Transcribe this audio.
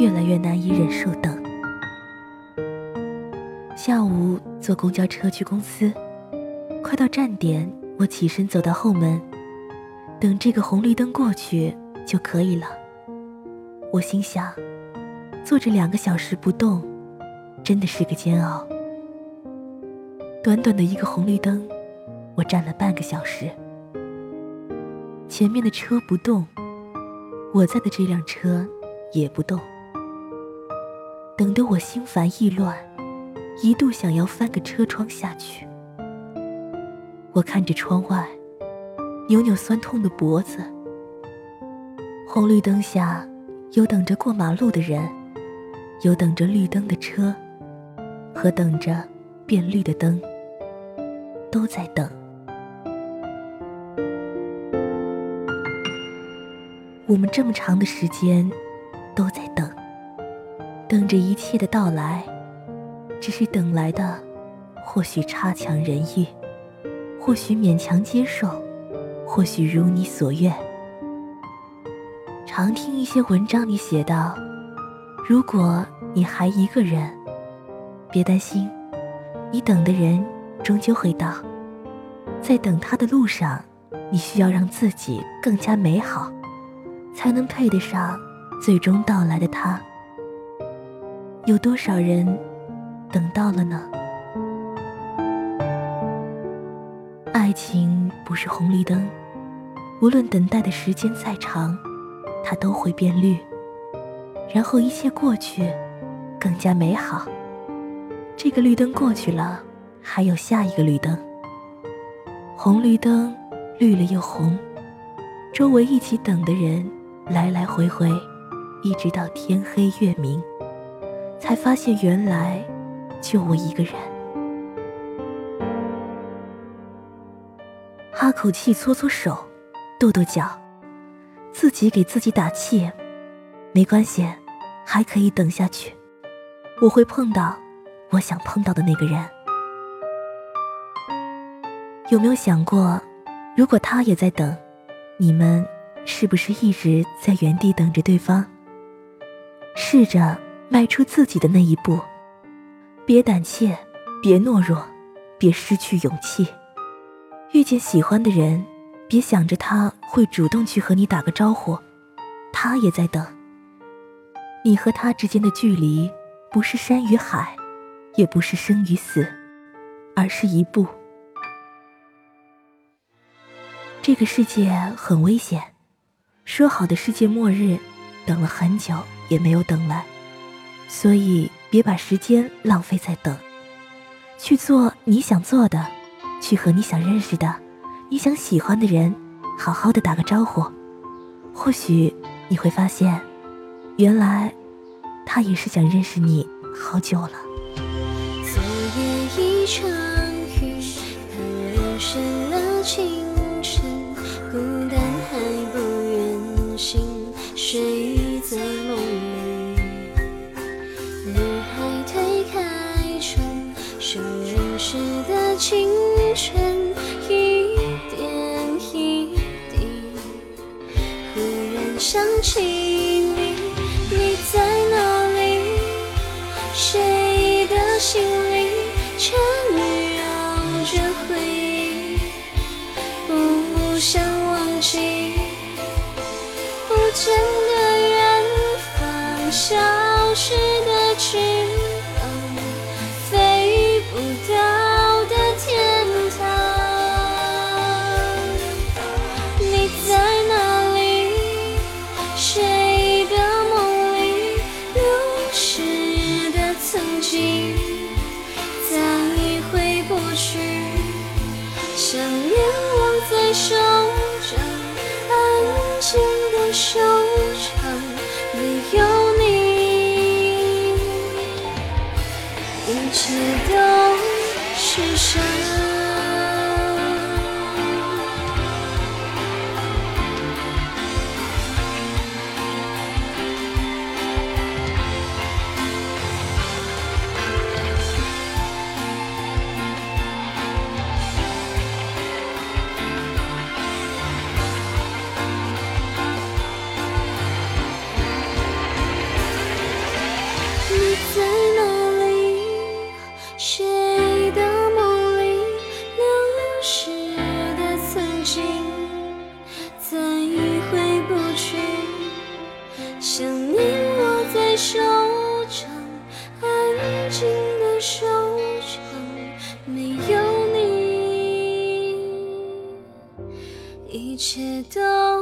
越来越难以忍受等。下午坐公交车去公司，快到站点，我起身走到后门，等这个红绿灯过去就可以了。我心想，坐着两个小时不动，真的是个煎熬。短短的一个红绿灯，我站了半个小时。前面的车不动，我在的这辆车也不动，等得我心烦意乱。一度想要翻个车窗下去。我看着窗外，扭扭酸痛的脖子。红绿灯下，有等着过马路的人，有等着绿灯的车，和等着变绿的灯，都在等。我们这么长的时间，都在等，等着一切的到来。只是等来的，或许差强人意，或许勉强接受，或许如你所愿。常听一些文章里写道：如果你还一个人，别担心，你等的人终究会到。在等他的路上，你需要让自己更加美好，才能配得上最终到来的他。有多少人？等到了呢。爱情不是红绿灯，无论等待的时间再长，它都会变绿，然后一切过去，更加美好。这个绿灯过去了，还有下一个绿灯。红绿灯绿了又红，周围一起等的人来来回回，一直到天黑月明，才发现原来。就我一个人，哈口气，搓搓手，跺跺脚，自己给自己打气，没关系，还可以等下去。我会碰到我想碰到的那个人。有没有想过，如果他也在等，你们是不是一直在原地等着对方？试着迈出自己的那一步。别胆怯，别懦弱，别失去勇气。遇见喜欢的人，别想着他会主动去和你打个招呼，他也在等。你和他之间的距离，不是山与海，也不是生与死，而是一步。这个世界很危险，说好的世界末日，等了很久也没有等来，所以。别把时间浪费在等，去做你想做的，去和你想认识的、你想喜欢的人，好好的打个招呼。或许你会发现，原来他也是想认识你好久了。昨夜一场雨，湿了青青春一点一滴，忽然想起你，你在哪里？谁的心想念放在手掌安静的收场没有你。一切都是伤。一切都。